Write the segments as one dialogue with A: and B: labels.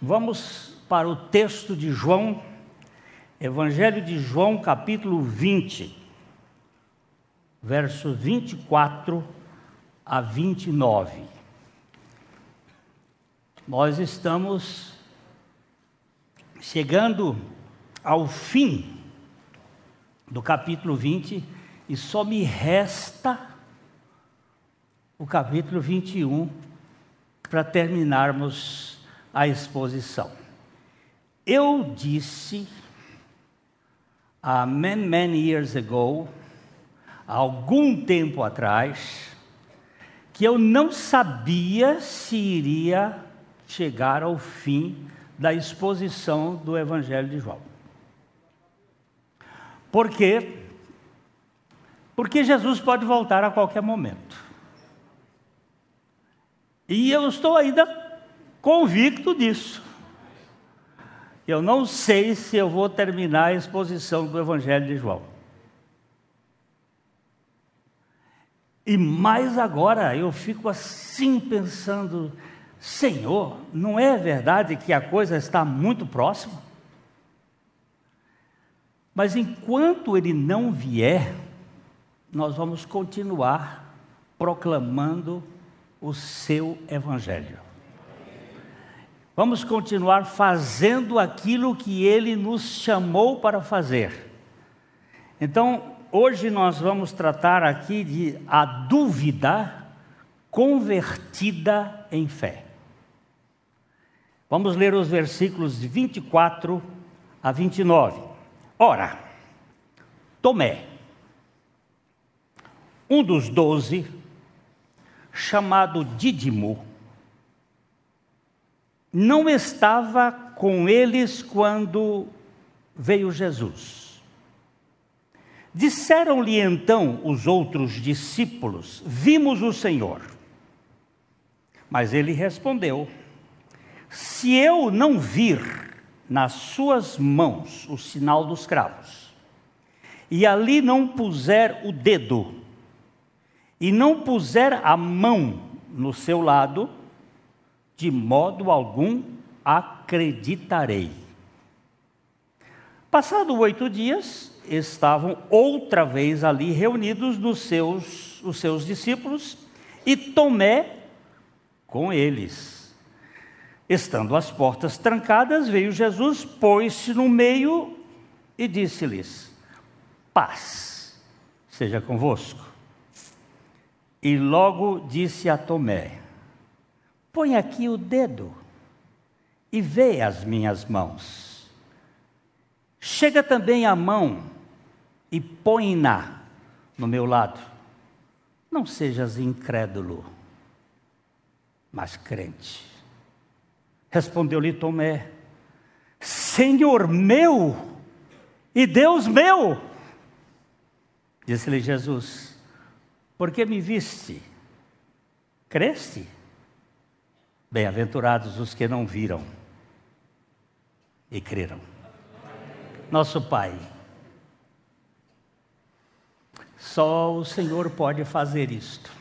A: Vamos para o texto de João, Evangelho de João, capítulo 20, versos 24 a 29. Nós estamos chegando ao fim do capítulo 20 e só me resta o capítulo 21 para terminarmos a exposição. Eu disse, há many, many years ago, algum tempo atrás, que eu não sabia se iria chegar ao fim da exposição do Evangelho de João. Por quê? Porque Jesus pode voltar a qualquer momento. E eu estou ainda convicto disso. Eu não sei se eu vou terminar a exposição do Evangelho de João. E mais agora eu fico assim pensando: Senhor, não é verdade que a coisa está muito próxima? Mas enquanto ele não vier, nós vamos continuar proclamando o seu Evangelho. Vamos continuar fazendo aquilo que ele nos chamou para fazer. Então, hoje nós vamos tratar aqui de a dúvida convertida em fé. Vamos ler os versículos de 24 a 29. Ora, Tomé, um dos doze, chamado Dídimo, não estava com eles quando veio Jesus. Disseram-lhe então os outros discípulos: Vimos o Senhor. Mas ele respondeu: Se eu não vir nas suas mãos o sinal dos cravos, e ali não puser o dedo, e não puser a mão no seu lado, de modo algum acreditarei. Passado oito dias, estavam outra vez ali reunidos os seus, os seus discípulos e Tomé com eles. Estando as portas trancadas, veio Jesus, pôs-se no meio e disse-lhes: Paz seja convosco. E logo disse a Tomé: Põe aqui o dedo e vê as minhas mãos. Chega também a mão e põe-na no meu lado. Não sejas incrédulo, mas crente. Respondeu-lhe Tomé: Senhor meu e Deus meu. Disse-lhe Jesus: Por que me viste? Creste? Bem-aventurados os que não viram e creram. Nosso Pai, só o Senhor pode fazer isto.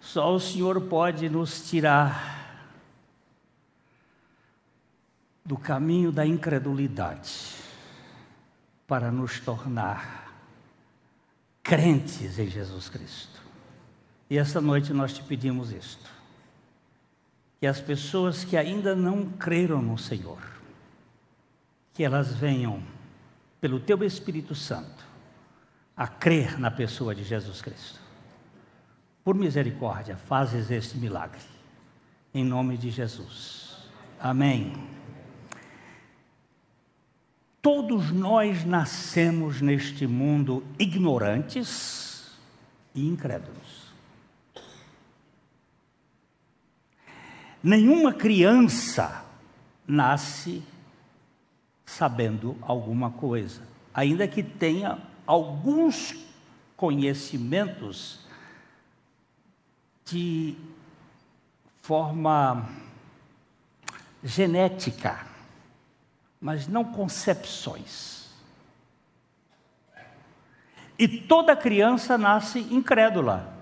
A: Só o Senhor pode nos tirar do caminho da incredulidade para nos tornar crentes em Jesus Cristo. E esta noite nós te pedimos isto que as pessoas que ainda não creram no Senhor, que elas venham, pelo Teu Espírito Santo, a crer na pessoa de Jesus Cristo. Por misericórdia, fazes este milagre. Em nome de Jesus. Amém. Todos nós nascemos neste mundo ignorantes e incrédulos. Nenhuma criança nasce sabendo alguma coisa, ainda que tenha alguns conhecimentos de forma genética, mas não concepções. E toda criança nasce incrédula.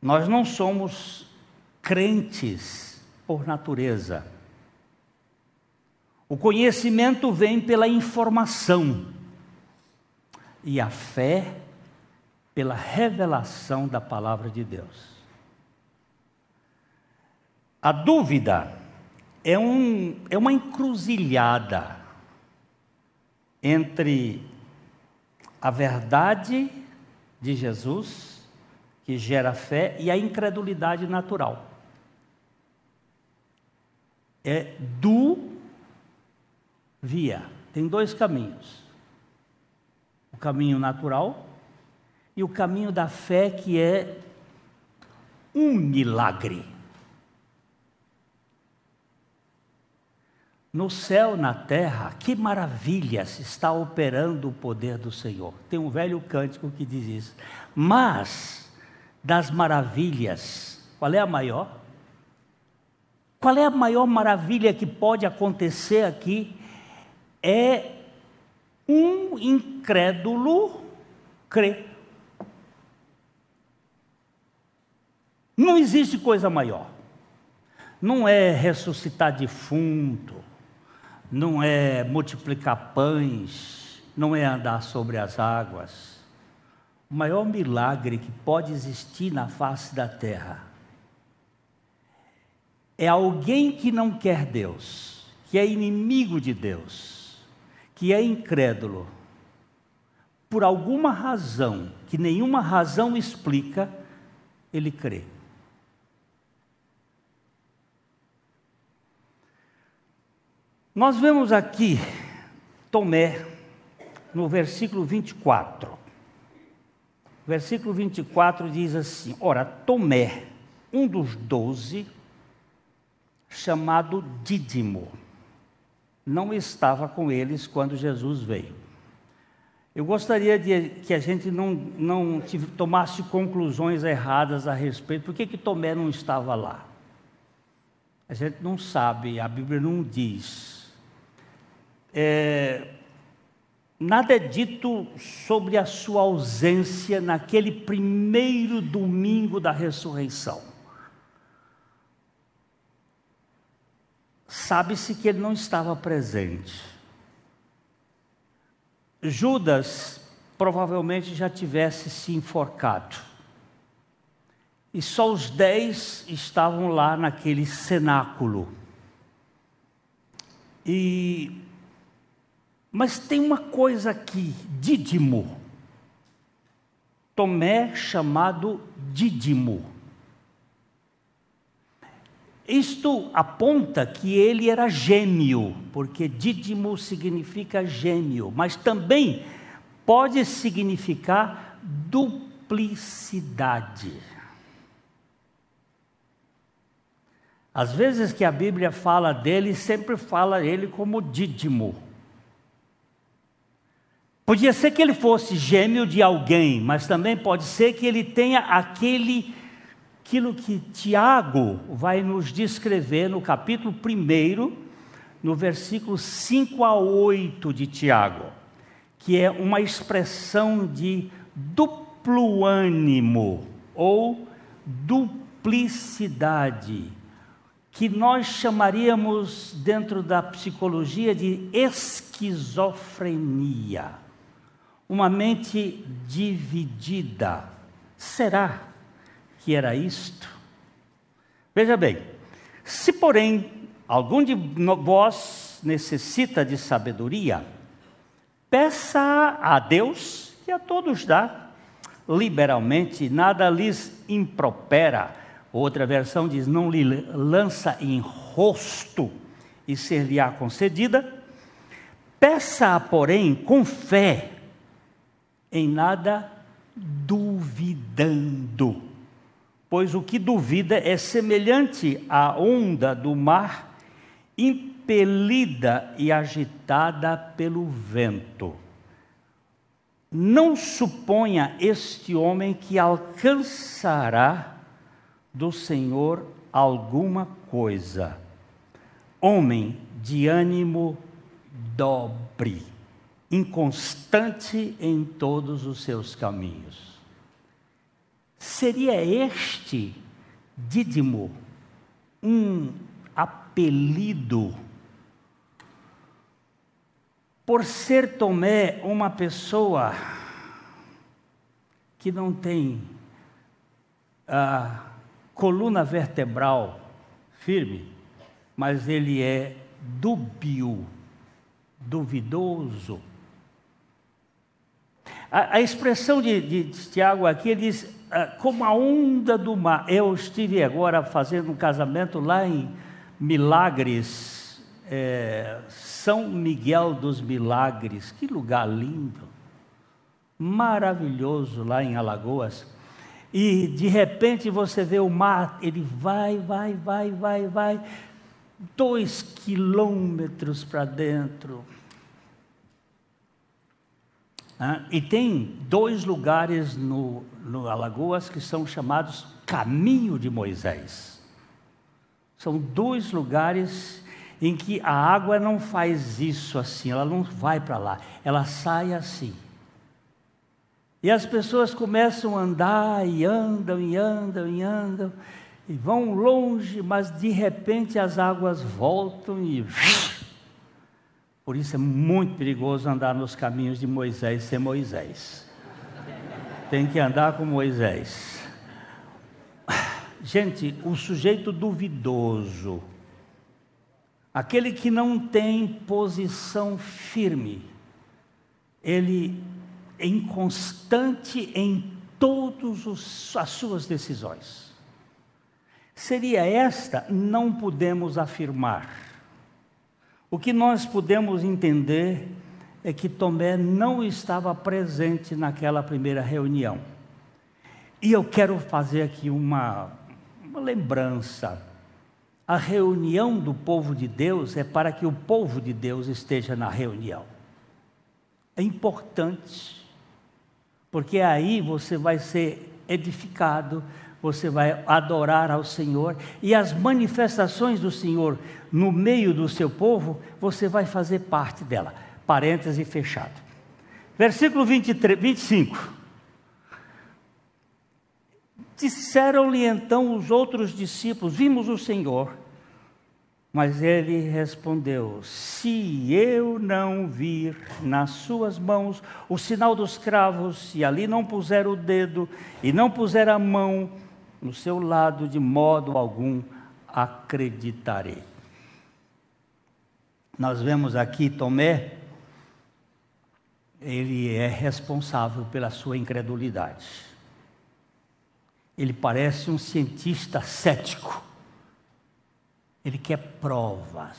A: Nós não somos crentes por natureza. O conhecimento vem pela informação e a fé pela revelação da palavra de Deus. A dúvida é, um, é uma encruzilhada entre a verdade de Jesus, que gera fé, e a incredulidade natural. É do via. Tem dois caminhos: o caminho natural e o caminho da fé, que é um milagre. No céu, na terra, que maravilha se está operando o poder do Senhor. Tem um velho cântico que diz isso. Mas, das maravilhas, qual é a maior? Qual é a maior maravilha que pode acontecer aqui? É um incrédulo crer. Não existe coisa maior. Não é ressuscitar defunto, não é multiplicar pães, não é andar sobre as águas. O maior milagre que pode existir na face da terra é alguém que não quer Deus, que é inimigo de Deus, que é incrédulo, por alguma razão que nenhuma razão explica, ele crê. Nós vemos aqui Tomé no versículo 24. Versículo 24 diz assim: Ora, Tomé, um dos doze, chamado Dídimo, não estava com eles quando Jesus veio. Eu gostaria de que a gente não, não tomasse conclusões erradas a respeito. Por que, que Tomé não estava lá? A gente não sabe, a Bíblia não diz é, nada é dito sobre a sua ausência naquele primeiro domingo da ressurreição. Sabe-se que ele não estava presente. Judas provavelmente já tivesse se enforcado. E só os dez estavam lá naquele cenáculo. E mas tem uma coisa aqui, Dídimo. Tomé chamado Dídimo. Isto aponta que ele era gêmeo, porque Dídimo significa gêmeo, mas também pode significar duplicidade. Às vezes que a Bíblia fala dele, sempre fala ele como Dídimo. Podia ser que ele fosse gêmeo de alguém, mas também pode ser que ele tenha aquele aquilo que Tiago vai nos descrever no capítulo 1, no versículo 5 a 8 de Tiago, que é uma expressão de duplo ânimo ou duplicidade, que nós chamaríamos dentro da psicologia de esquizofrenia uma mente dividida. Será que era isto? Veja bem, se porém algum de vós necessita de sabedoria, peça a Deus, que a todos dá, liberalmente, nada lhes impropera. Outra versão diz: não lhe lança em rosto e ser-lhe-á concedida. Peça, porém, com fé, em nada duvidando. Pois o que duvida é semelhante à onda do mar, impelida e agitada pelo vento. Não suponha este homem que alcançará do Senhor alguma coisa. Homem de ânimo dobre inconstante em todos os seus caminhos. Seria este Dídimo um apelido por ser Tomé uma pessoa que não tem a coluna vertebral firme, mas ele é dúbio, duvidoso. A, expressão de, de, de, Tiago aqui, ele diz, ah, como a onda do mar. Eu estive agora fazendo um casamento lá em Milagres, é, São Miguel dos Milagres, que lugar lindo, maravilhoso lá em Alagoas. E de repente você vê o mar, ele vai, vai, vai, vai, vai, dois quilômetros para dentro. E tem dois lugares no, no Alagoas que são chamados Caminho de Moisés. São dois lugares em que a água não faz isso assim, ela não vai para lá, ela sai assim. E as pessoas começam a andar e andam e andam e andam e vão longe, mas de repente as águas voltam e por isso é muito perigoso andar nos caminhos de Moisés sem Moisés. Tem que andar com Moisés. Gente, o sujeito duvidoso, aquele que não tem posição firme, ele é inconstante em todas as suas decisões. Seria esta, não podemos afirmar. O que nós podemos entender é que Tomé não estava presente naquela primeira reunião. E eu quero fazer aqui uma, uma lembrança. A reunião do povo de Deus é para que o povo de Deus esteja na reunião. É importante porque aí você vai ser edificado, você vai adorar ao Senhor, e as manifestações do Senhor no meio do seu povo, você vai fazer parte dela. Parêntese fechado. Versículo 23, 25. Disseram-lhe então os outros discípulos: Vimos o Senhor. Mas ele respondeu: Se eu não vir nas suas mãos o sinal dos cravos, e ali não puser o dedo, e não puser a mão no seu lado, de modo algum acreditarei. Nós vemos aqui Tomé, ele é responsável pela sua incredulidade. Ele parece um cientista cético ele quer provas.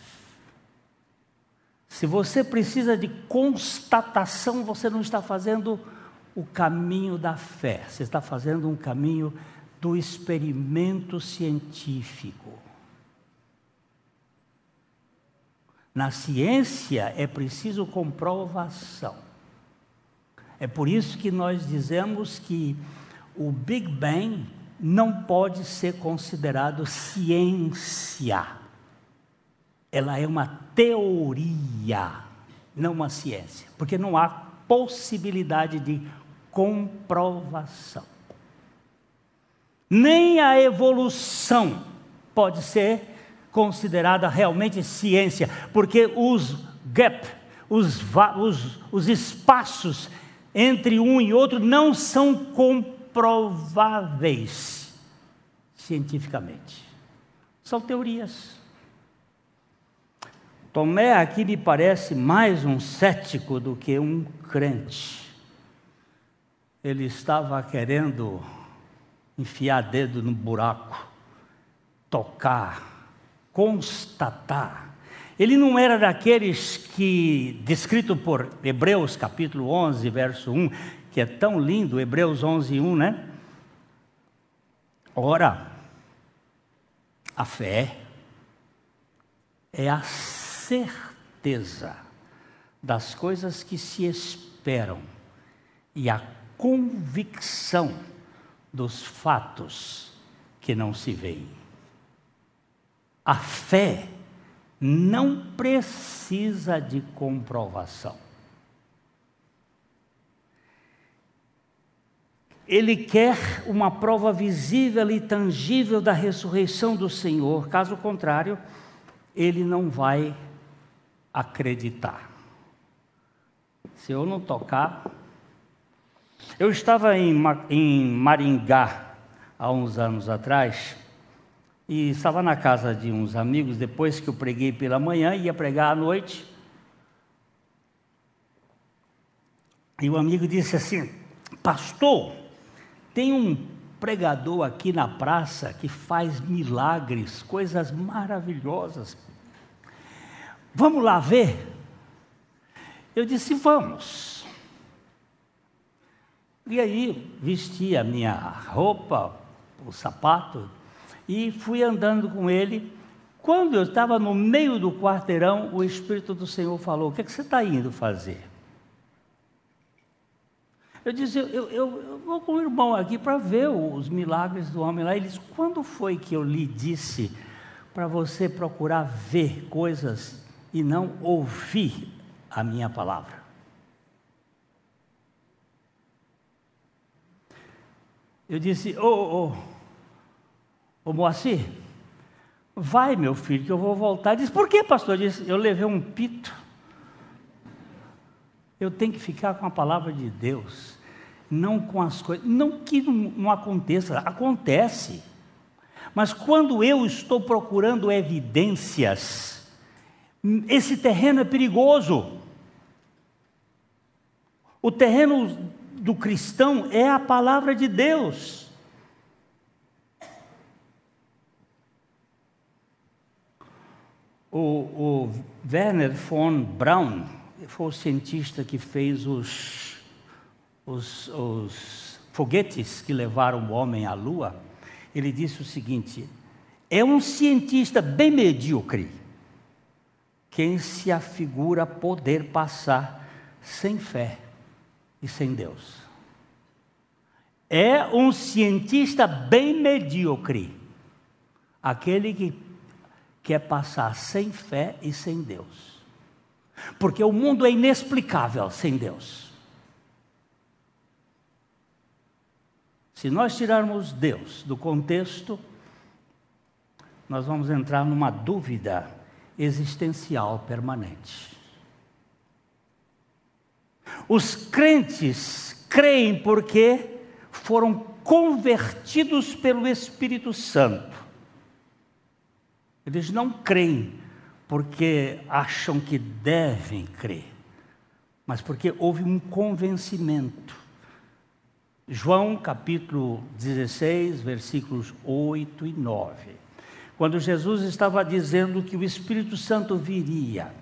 A: Se você precisa de constatação, você não está fazendo o caminho da fé, você está fazendo um caminho do experimento científico. Na ciência é preciso comprovação. É por isso que nós dizemos que o Big Bang não pode ser considerado ciência. Ela é uma teoria, não uma ciência, porque não há possibilidade de comprovação. Nem a evolução pode ser considerada realmente ciência, porque os gap, os, os, os espaços entre um e outro não são comprovados prováveis cientificamente. São teorias. Tomé aqui me parece mais um cético do que um crente. Ele estava querendo enfiar dedo no buraco, tocar, constatar. Ele não era daqueles que, descrito por Hebreus capítulo 11, verso 1, que é tão lindo, Hebreus 11, 1, né? Ora, a fé é a certeza das coisas que se esperam e a convicção dos fatos que não se veem. A fé não precisa de comprovação. ele quer uma prova visível e tangível da ressurreição do Senhor, caso contrário, ele não vai acreditar. Se eu não tocar. Eu estava em, Maringá há uns anos atrás e estava na casa de uns amigos depois que eu preguei pela manhã, ia pregar à noite. E o amigo disse assim: Pastor, tem um pregador aqui na praça que faz milagres, coisas maravilhosas. Vamos lá ver? Eu disse: Vamos. E aí vesti a minha roupa, o sapato, e fui andando com ele. Quando eu estava no meio do quarteirão, o Espírito do Senhor falou: O que, é que você está indo fazer? Eu disse, eu, eu, eu vou com o irmão aqui para ver os milagres do homem lá. Ele disse, quando foi que eu lhe disse para você procurar ver coisas e não ouvir a minha palavra? Eu disse, ô, ô, Moacir, vai meu filho que eu vou voltar. Ele disse, por que pastor? Eu disse, eu levei um pito eu tenho que ficar com a palavra de Deus, não com as coisas. Não que não aconteça, acontece. Mas quando eu estou procurando evidências, esse terreno é perigoso. O terreno do cristão é a palavra de Deus. O, o Werner von Braun, foi o cientista que fez os, os, os foguetes que levaram o homem à Lua. Ele disse o seguinte: é um cientista bem medíocre quem se afigura poder passar sem fé e sem Deus. É um cientista bem medíocre aquele que quer passar sem fé e sem Deus. Porque o mundo é inexplicável sem Deus. Se nós tirarmos Deus do contexto, nós vamos entrar numa dúvida existencial permanente. Os crentes creem porque foram convertidos pelo Espírito Santo. Eles não creem porque acham que devem crer, mas porque houve um convencimento. João capítulo 16, versículos 8 e 9. Quando Jesus estava dizendo que o Espírito Santo viria,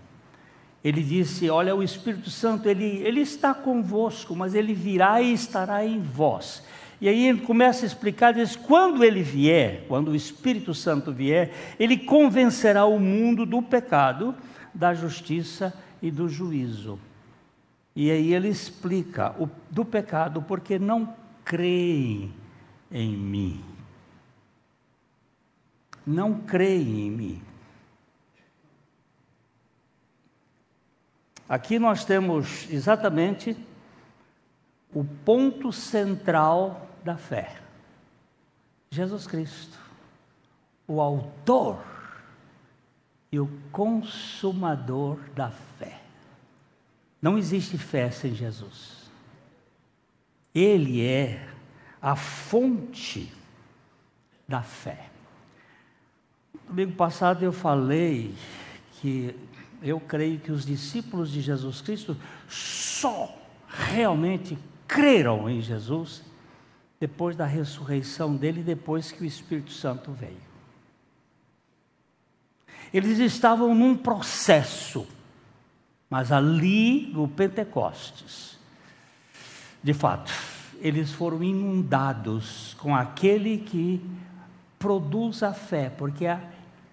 A: ele disse: Olha, o Espírito Santo, ele, ele está convosco, mas ele virá e estará em vós. E aí ele começa a explicar, diz, quando ele vier, quando o Espírito Santo vier, ele convencerá o mundo do pecado, da justiça e do juízo. E aí ele explica o, do pecado porque não creem em mim. Não creem em mim. Aqui nós temos exatamente o ponto central da fé. Jesus Cristo, o autor e o consumador da fé. Não existe fé sem Jesus. Ele é a fonte da fé. Domingo passado eu falei que eu creio que os discípulos de Jesus Cristo só realmente creram em Jesus depois da ressurreição dele, depois que o Espírito Santo veio. Eles estavam num processo, mas ali no Pentecostes, de fato, eles foram inundados com aquele que produz a fé, porque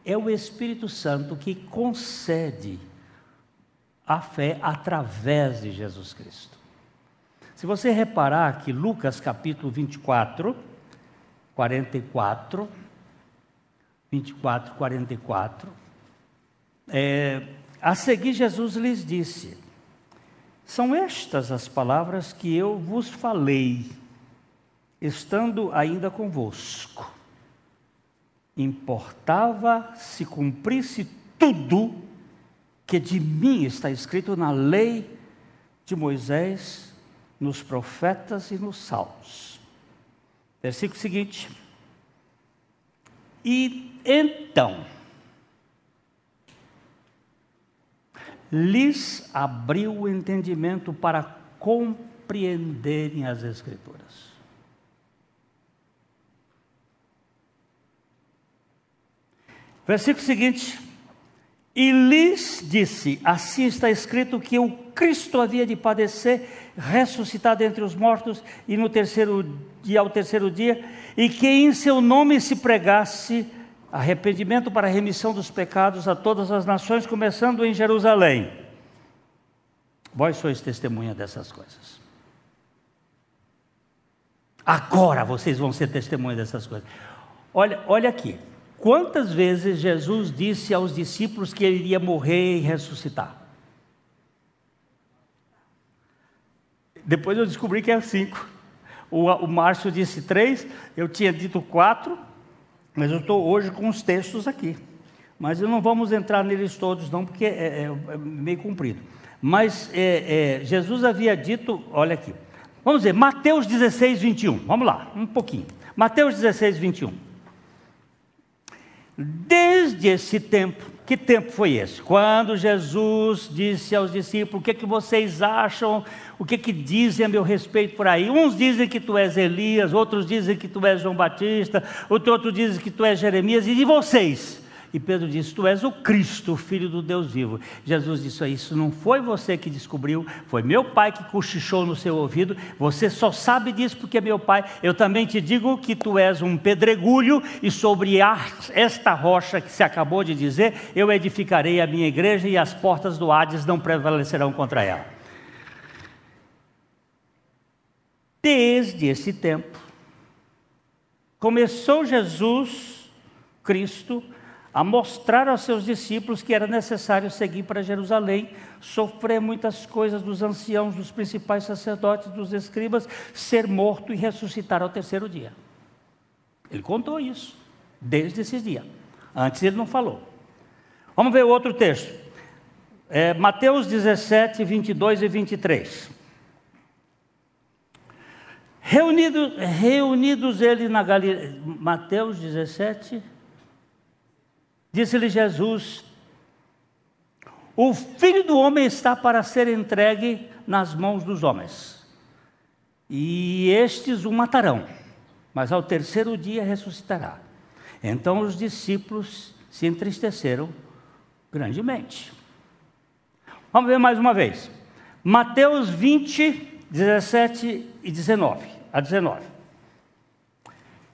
A: é o Espírito Santo que concede a fé através de Jesus Cristo. Se você reparar que Lucas capítulo 24, 44, 24, 44, é, a seguir Jesus lhes disse: São estas as palavras que eu vos falei estando ainda convosco, importava se cumprisse tudo que de mim está escrito na lei de Moisés, nos profetas e nos salmos. Versículo seguinte. E então, lhes abriu o entendimento para compreenderem as Escrituras. Versículo seguinte. E lhes disse: Assim está escrito que o Cristo havia de padecer, ressuscitar entre os mortos, e no terceiro dia, ao terceiro dia, e que em seu nome se pregasse arrependimento para a remissão dos pecados a todas as nações, começando em Jerusalém. Vós sois testemunha dessas coisas. Agora vocês vão ser testemunha dessas coisas. Olha, olha aqui. Quantas vezes Jesus disse aos discípulos que ele iria morrer e ressuscitar? Depois eu descobri que é cinco. O, o Márcio disse três, eu tinha dito quatro, mas eu estou hoje com os textos aqui. Mas não vamos entrar neles todos, não, porque é, é, é meio comprido. Mas é, é, Jesus havia dito, olha aqui, vamos ver, Mateus 16, 21. Vamos lá, um pouquinho. Mateus 16, 21. Desde esse tempo, que tempo foi esse? Quando Jesus disse aos discípulos: O que, é que vocês acham? O que, é que dizem a meu respeito por aí? Uns dizem que tu és Elias, outros dizem que tu és João Batista, outros dizem que tu és Jeremias, e de vocês? E Pedro disse: Tu és o Cristo, o Filho do Deus vivo. Jesus disse: Isso não foi você que descobriu, foi meu pai que cochichou no seu ouvido. Você só sabe disso porque é meu pai. Eu também te digo que tu és um pedregulho, e sobre esta rocha que se acabou de dizer, eu edificarei a minha igreja, e as portas do Hades não prevalecerão contra ela. Desde esse tempo, começou Jesus, Cristo, a mostrar aos seus discípulos que era necessário seguir para Jerusalém, sofrer muitas coisas dos anciãos, dos principais sacerdotes, dos escribas, ser morto e ressuscitar ao terceiro dia. Ele contou isso desde esse dia. Antes ele não falou. Vamos ver outro texto. É, Mateus 17, 22 e 23. Reunido, reunidos eles na Galileia. Mateus 17, Disse-lhe Jesus: O filho do homem está para ser entregue nas mãos dos homens, e estes o matarão, mas ao terceiro dia ressuscitará. Então os discípulos se entristeceram grandemente. Vamos ver mais uma vez. Mateus 20, 17 e 19 a 19.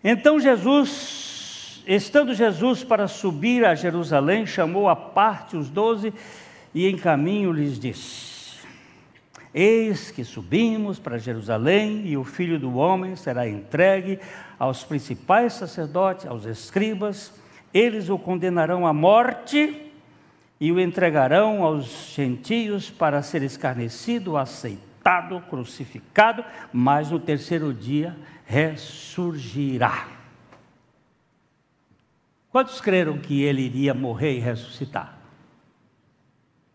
A: Então Jesus Estando Jesus para subir a Jerusalém, chamou à parte os doze e em caminho lhes disse: Eis que subimos para Jerusalém e o filho do homem será entregue aos principais sacerdotes, aos escribas, eles o condenarão à morte e o entregarão aos gentios para ser escarnecido, aceitado, crucificado, mas no terceiro dia ressurgirá. Quantos creram que ele iria morrer e ressuscitar?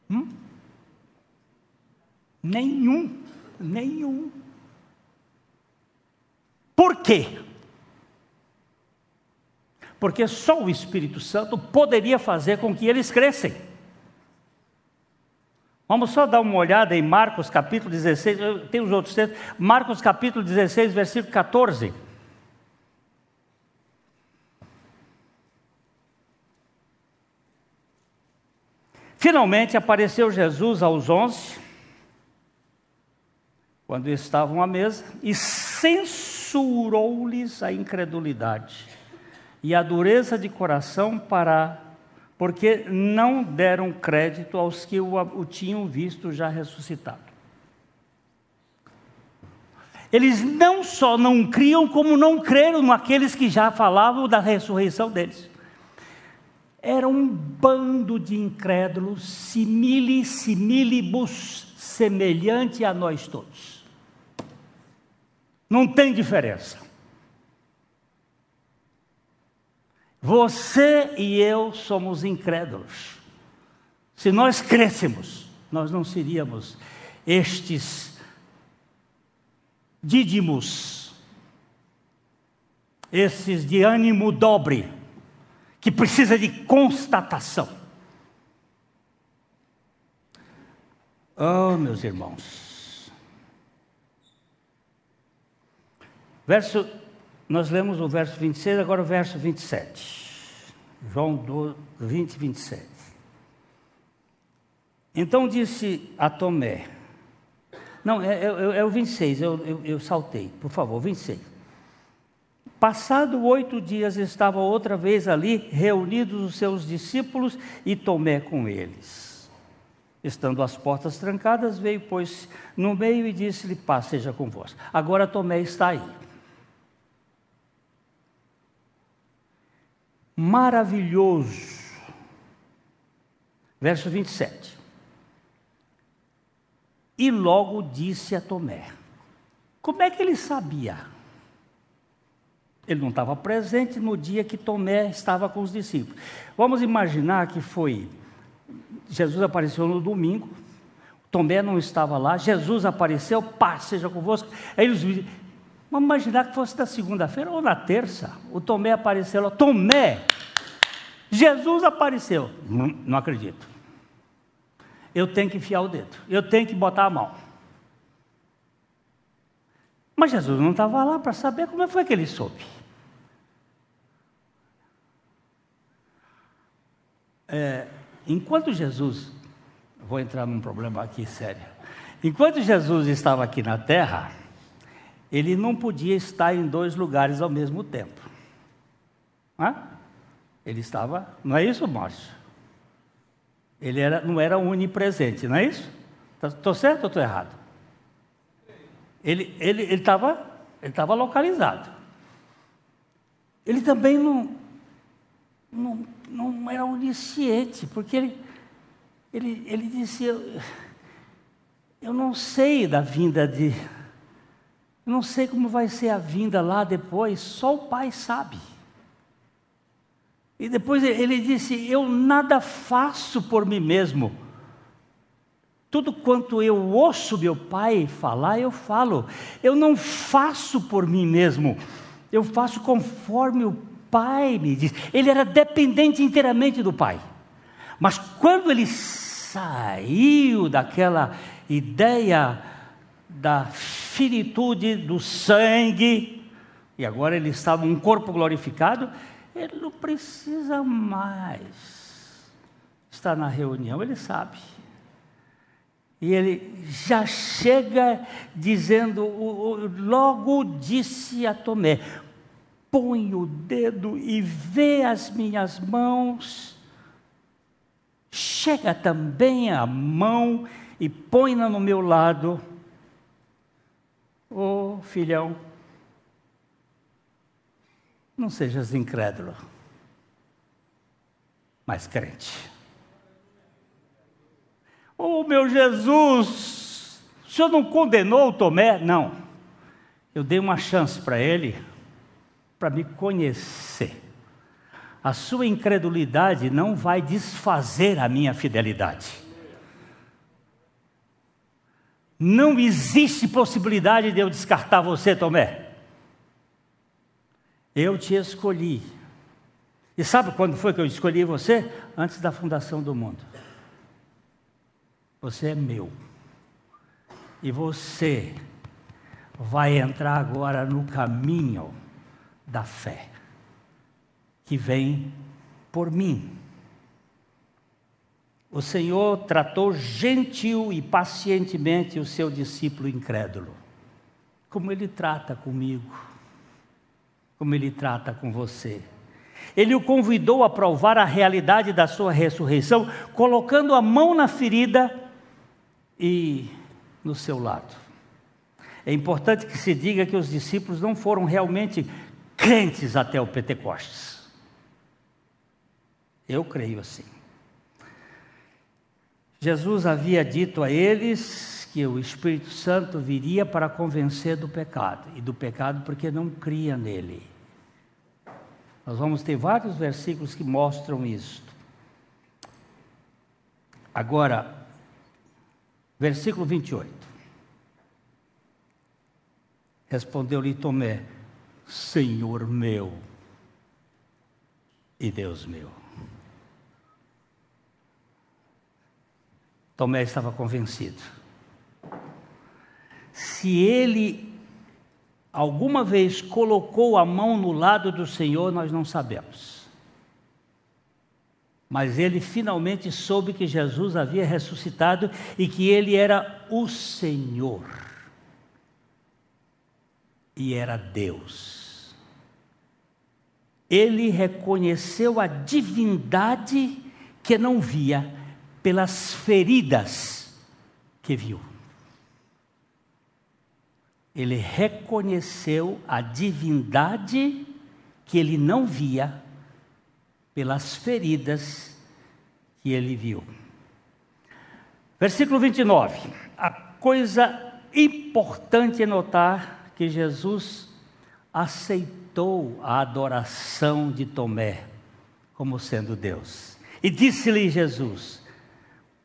A: Hum? Nenhum, nenhum. Por quê? Porque só o Espírito Santo poderia fazer com que eles crescem. Vamos só dar uma olhada em Marcos capítulo 16, tem os outros textos, Marcos capítulo 16, versículo 14. Finalmente apareceu Jesus aos onze, quando estavam à mesa, e censurou-lhes a incredulidade e a dureza de coração para porque não deram crédito aos que o, o tinham visto já ressuscitado. Eles não só não criam, como não creram naqueles que já falavam da ressurreição deles era um bando de incrédulos, simili similibus, semelhante a nós todos. Não tem diferença. Você e eu somos incrédulos. Se nós crêssemos, nós não seríamos estes dídimos, esses de ânimo dobre que precisa de constatação. Oh, meus irmãos. Verso, nós lemos o verso 26, agora o verso 27. João 20, 27. Então disse a Tomé, não, é, é, é o 26, eu, eu, eu saltei, por favor, 26. Passado oito dias, estava outra vez ali, reunidos os seus discípulos e Tomé com eles. Estando as portas trancadas, veio, pois, no meio e disse-lhe: Paz seja convosco. Agora Tomé está aí. Maravilhoso. Verso 27. E logo disse a Tomé: Como é que ele sabia? Ele não estava presente no dia que Tomé estava com os discípulos. Vamos imaginar que foi Jesus apareceu no domingo, Tomé não estava lá, Jesus apareceu, paz seja convosco. Aí eles vamos imaginar que fosse na segunda-feira ou na terça. O Tomé apareceu lá. Tomé, Jesus apareceu. Não, não acredito. Eu tenho que enfiar o dedo, eu tenho que botar a mão. Mas Jesus não estava lá para saber como foi que ele soube. É, Enquanto Jesus, vou entrar num problema aqui sério. Enquanto Jesus estava aqui na terra, ele não podia estar em dois lugares ao mesmo tempo. Hã? Ele estava, não é isso, Márcio? Ele era, não era onipresente, não é isso? Estou tá, certo ou estou errado? Ele estava ele, ele ele localizado. Ele também não, não não era onisciente, porque ele, ele, ele disse: eu, eu não sei da vinda de. Eu não sei como vai ser a vinda lá depois, só o Pai sabe. E depois ele disse: Eu nada faço por mim mesmo. Tudo quanto eu ouço meu pai falar, eu falo. Eu não faço por mim mesmo. Eu faço conforme o pai me diz. Ele era dependente inteiramente do pai. Mas quando ele saiu daquela ideia da finitude do sangue, e agora ele estava um corpo glorificado, ele não precisa mais estar na reunião, ele sabe. E ele já chega dizendo, logo disse a Tomé: põe o dedo e vê as minhas mãos, chega também a mão e põe-na no meu lado. Ô oh, filhão, não sejas incrédulo, mas crente. Oh meu Jesus, o senhor não condenou o Tomé? Não. Eu dei uma chance para ele para me conhecer. A sua incredulidade não vai desfazer a minha fidelidade. Não existe possibilidade de eu descartar você, Tomé. Eu te escolhi. E sabe quando foi que eu escolhi você? Antes da fundação do mundo. Você é meu. E você vai entrar agora no caminho da fé, que vem por mim. O Senhor tratou gentil e pacientemente o seu discípulo incrédulo, como ele trata comigo, como ele trata com você. Ele o convidou a provar a realidade da sua ressurreição, colocando a mão na ferida e no seu lado. É importante que se diga que os discípulos não foram realmente crentes até o Pentecostes. Eu creio assim. Jesus havia dito a eles que o Espírito Santo viria para convencer do pecado, e do pecado porque não cria nele. Nós vamos ter vários versículos que mostram isso. Agora, versículo 28. Respondeu-lhe Tomé: Senhor meu e Deus meu. Tomé estava convencido. Se ele alguma vez colocou a mão no lado do Senhor, nós não sabemos. Mas ele finalmente soube que Jesus havia ressuscitado e que ele era o Senhor. E era Deus. Ele reconheceu a divindade que não via pelas feridas que viu ele reconheceu a divindade que ele não via pelas feridas que ele viu. Versículo 29. A coisa importante é notar que Jesus aceitou a adoração de Tomé como sendo Deus. E disse-lhe Jesus: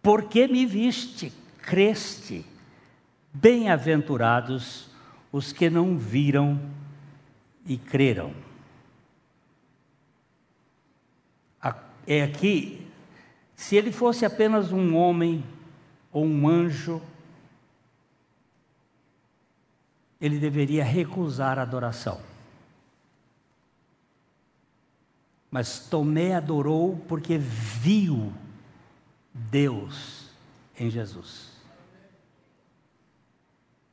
A: Por que me viste, creste? Bem-aventurados os que não viram e creram. É aqui, se ele fosse apenas um homem ou um anjo, ele deveria recusar a adoração. Mas Tomé adorou porque viu Deus em Jesus.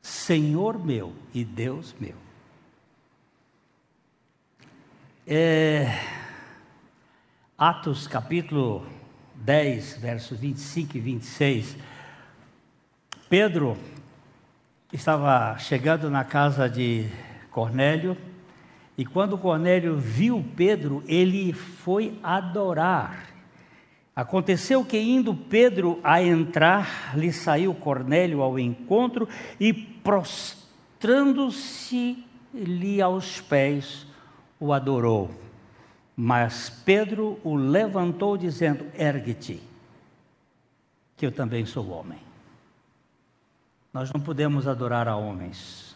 A: Senhor meu e Deus meu. É, Atos capítulo 10, versos 25 e 26. Pedro estava chegando na casa de Cornélio, e quando Cornélio viu Pedro, ele foi adorar. Aconteceu que, indo Pedro a entrar, lhe saiu Cornélio ao encontro e, prostrando-se-lhe aos pés, o adorou. Mas Pedro o levantou, dizendo: Ergue-te, que eu também sou homem. Nós não podemos adorar a homens.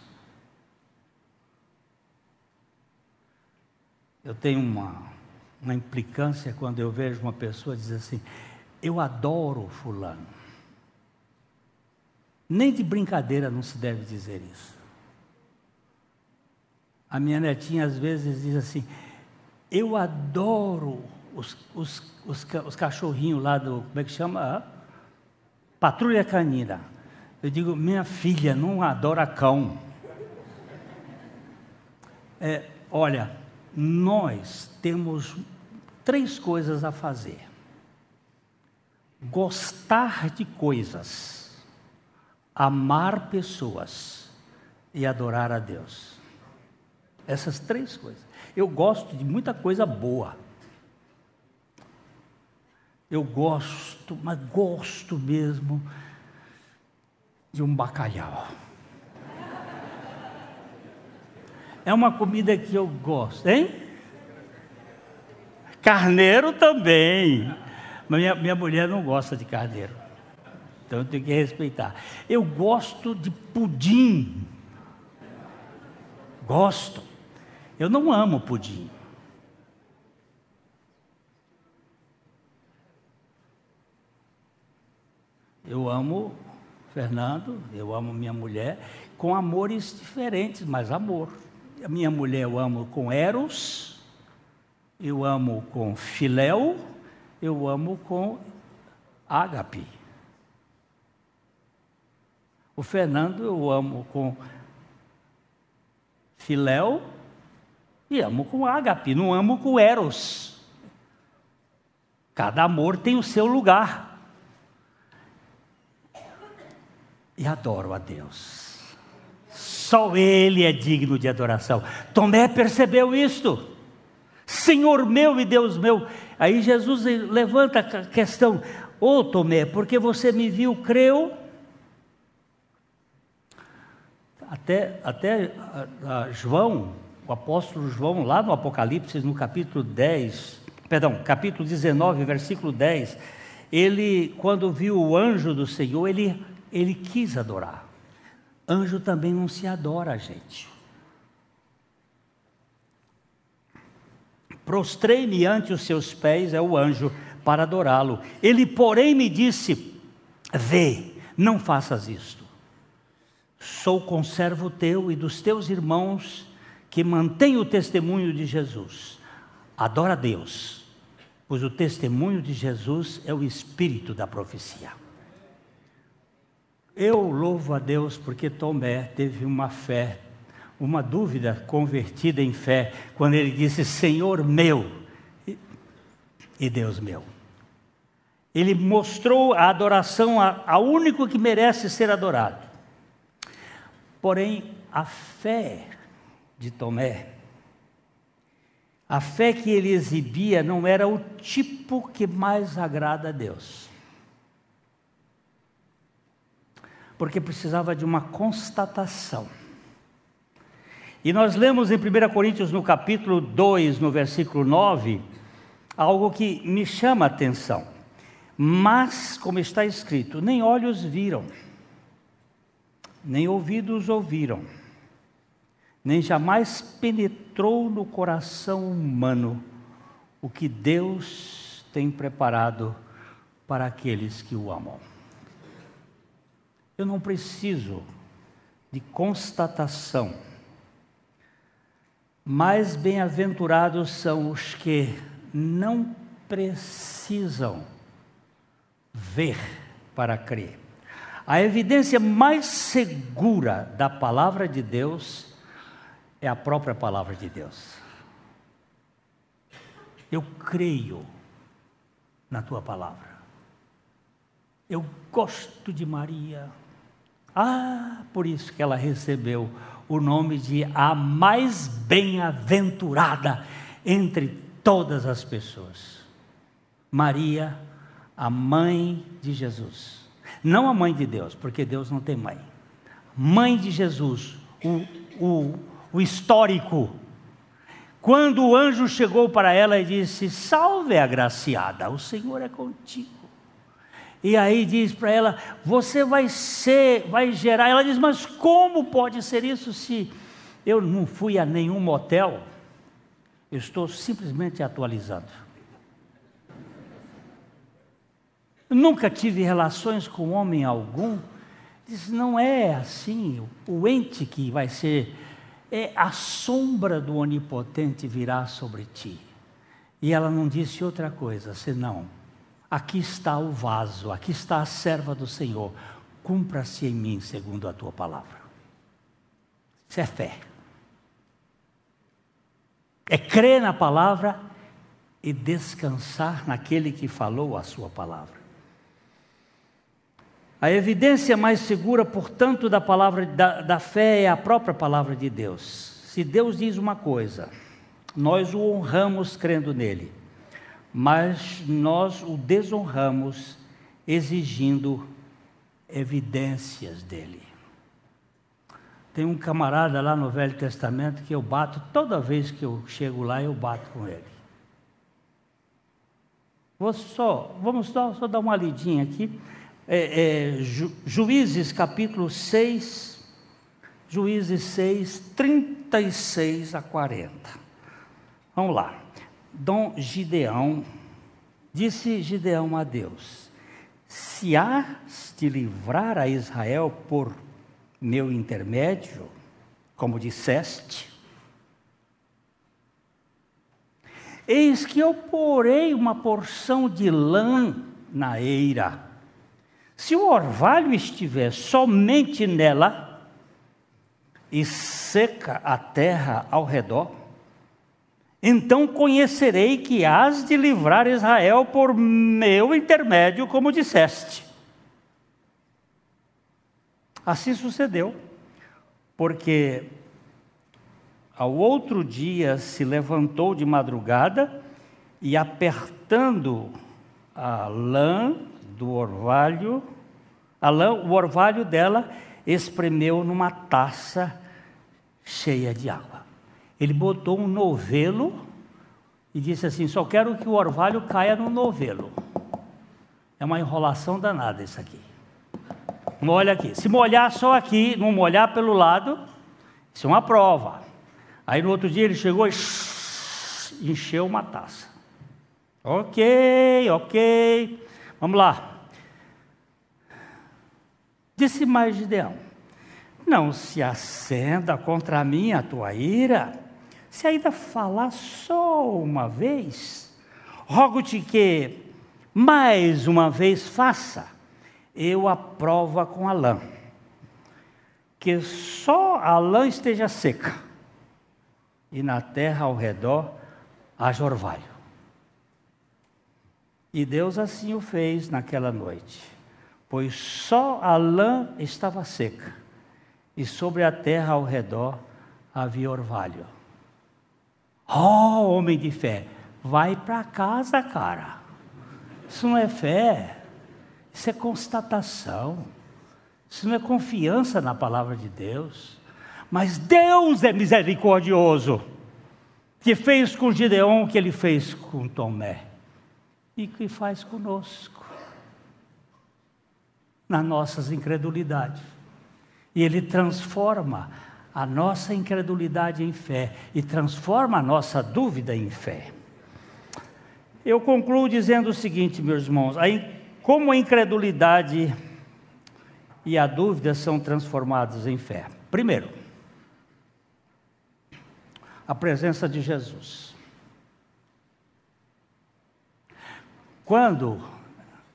A: Eu tenho uma uma implicância quando eu vejo uma pessoa dizer assim: Eu adoro Fulano. Nem de brincadeira não se deve dizer isso. A minha netinha às vezes diz assim: Eu adoro os, os, os, os cachorrinhos lá do. Como é que chama? Patrulha Canina. Eu digo: Minha filha não adora cão. É, olha, nós temos três coisas a fazer: gostar de coisas, amar pessoas e adorar a Deus. Essas três coisas. Eu gosto de muita coisa boa. Eu gosto, mas gosto mesmo de um bacalhau. É uma comida que eu gosto, hein? Carneiro também. Mas minha, minha mulher não gosta de carneiro. Então eu tenho que respeitar. Eu gosto de pudim. Gosto. Eu não amo pudim. Eu amo Fernando, eu amo minha mulher, com amores diferentes, mas amor. A minha mulher eu amo com Eros, eu amo com filéu, eu amo com ágape. O Fernando eu amo com filéu e amo com ágape, não amo com eros. Cada amor tem o seu lugar. E adoro a Deus. Só Ele é digno de adoração. Tomé percebeu isto. Senhor meu e Deus meu. Aí Jesus levanta a questão: Ô oh, Tomé, porque você me viu, creu. Até, até a, a João o apóstolo João, lá no Apocalipse, no capítulo 10, perdão, capítulo 19, versículo 10, ele, quando viu o anjo do Senhor, ele, ele quis adorar. Anjo também não se adora, gente. Prostrei-me ante os seus pés, é o anjo, para adorá-lo. Ele, porém, me disse: Vê, não faças isto. Sou conservo teu e dos teus irmãos que mantém o testemunho de Jesus. Adora a Deus, pois o testemunho de Jesus é o espírito da profecia. Eu louvo a Deus porque Tomé teve uma fé, uma dúvida convertida em fé, quando ele disse: Senhor meu e Deus meu. Ele mostrou a adoração ao único que merece ser adorado. Porém, a fé de Tomé. A fé que ele exibia não era o tipo que mais agrada a Deus. Porque precisava de uma constatação. E nós lemos em 1 Coríntios, no capítulo 2, no versículo 9, algo que me chama a atenção. Mas, como está escrito, nem olhos viram, nem ouvidos ouviram nem jamais penetrou no coração humano o que Deus tem preparado para aqueles que o amam. Eu não preciso de constatação. Mais bem-aventurados são os que não precisam ver para crer. A evidência mais segura da palavra de Deus é a própria palavra de Deus. Eu creio na tua palavra. Eu gosto de Maria. Ah, por isso que ela recebeu o nome de a mais bem-aventurada entre todas as pessoas. Maria, a mãe de Jesus. Não a mãe de Deus, porque Deus não tem mãe. Mãe de Jesus, o, o o histórico. Quando o anjo chegou para ela e disse: Salve, agraciada, o Senhor é contigo. E aí diz para ela: Você vai ser, vai gerar. Ela diz: Mas como pode ser isso se eu não fui a nenhum motel? Eu estou simplesmente atualizando. Nunca tive relações com homem algum. Diz: Não é assim. O ente que vai ser é a sombra do onipotente virá sobre ti. E ela não disse outra coisa senão: aqui está o vaso, aqui está a serva do Senhor, cumpra-se em mim segundo a tua palavra. Isso é fé. É crer na palavra e descansar naquele que falou a sua palavra. A evidência mais segura, portanto, da palavra da, da fé é a própria palavra de Deus. Se Deus diz uma coisa, nós o honramos crendo nele, mas nós o desonramos exigindo evidências dele. Tem um camarada lá no Velho Testamento que eu bato, toda vez que eu chego lá, eu bato com ele. Vou só, vamos só, só dar uma lidinha aqui é, é, Ju, Juízes capítulo 6, Juízes 6, 36 a 40. Vamos lá. Dom Gideão, disse Gideão a Deus: Se has de livrar a Israel por meu intermédio, como disseste, eis que eu porei uma porção de lã na eira. Se o orvalho estiver somente nela e seca a terra ao redor, então conhecerei que has de livrar Israel por meu intermédio, como disseste. Assim sucedeu, porque ao outro dia se levantou de madrugada e apertando a lã do orvalho, a lã, o orvalho dela espremeu numa taça cheia de água. Ele botou um novelo e disse assim: só quero que o orvalho caia no novelo. É uma enrolação danada isso aqui. Molha aqui. Se molhar só aqui, não molhar pelo lado, isso é uma prova. Aí no outro dia ele chegou e encheu uma taça. Ok, ok. Vamos lá. Disse mais Gideão: Não se acenda contra mim a tua ira, se ainda falar só uma vez, rogo-te que mais uma vez faça, eu a prova com a lã, que só a lã esteja seca, e na terra ao redor haja orvalho. E Deus assim o fez naquela noite, pois só a lã estava seca, e sobre a terra ao redor havia orvalho. Oh, homem de fé, vai para casa, cara. Isso não é fé, isso é constatação, isso não é confiança na palavra de Deus. Mas Deus é misericordioso, que fez com Gideon o que ele fez com Tomé e que faz conosco nas nossas incredulidades. E Ele transforma a nossa incredulidade em fé e transforma a nossa dúvida em fé. Eu concluo dizendo o seguinte, meus irmãos: como a incredulidade e a dúvida são transformados em fé. Primeiro, a presença de Jesus. Quando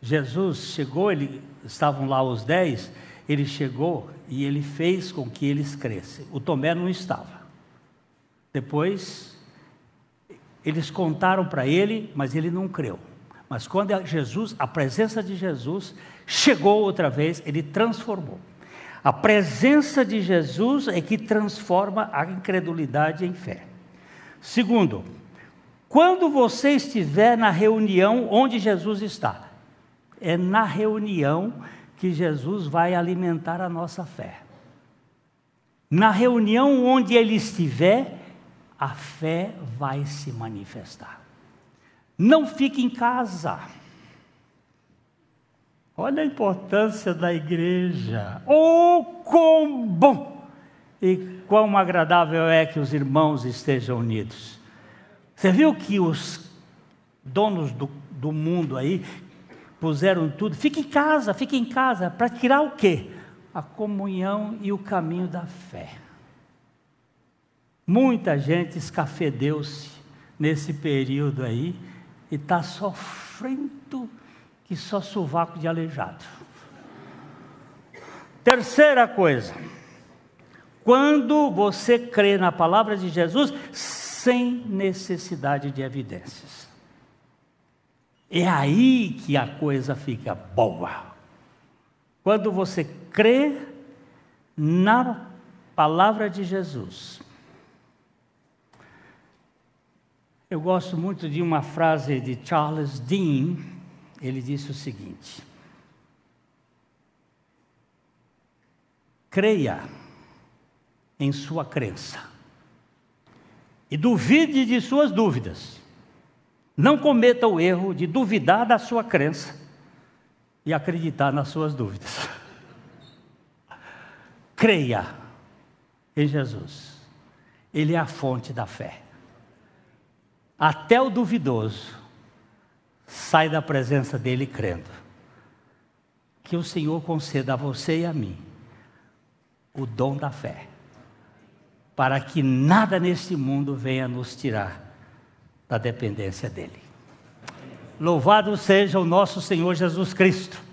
A: Jesus chegou, ele, estavam lá os dez, ele chegou e ele fez com que eles crescem. O Tomé não estava. Depois, eles contaram para ele, mas ele não creu. Mas quando Jesus, a presença de Jesus chegou outra vez, ele transformou. A presença de Jesus é que transforma a incredulidade em fé. Segundo, quando você estiver na reunião onde Jesus está, é na reunião que Jesus vai alimentar a nossa fé. Na reunião onde ele estiver, a fé vai se manifestar. Não fique em casa. Olha a importância da igreja. Oh, quão bom e quão agradável é que os irmãos estejam unidos. Você viu que os donos do, do mundo aí puseram tudo? Fique em casa, fique em casa, para tirar o quê? A comunhão e o caminho da fé. Muita gente escafedeu-se nesse período aí e está sofrendo que só sovaco de aleijado. Terceira coisa, quando você crê na palavra de Jesus, sem necessidade de evidências. É aí que a coisa fica boa. Quando você crê na palavra de Jesus. Eu gosto muito de uma frase de Charles Dean, ele disse o seguinte: Creia em sua crença e duvide de suas dúvidas. Não cometa o erro de duvidar da sua crença e acreditar nas suas dúvidas. Creia em Jesus, Ele é a fonte da fé. Até o duvidoso sai da presença dele crendo. Que o Senhor conceda a você e a mim o dom da fé para que nada neste mundo venha nos tirar da dependência dele. Louvado seja o nosso Senhor Jesus Cristo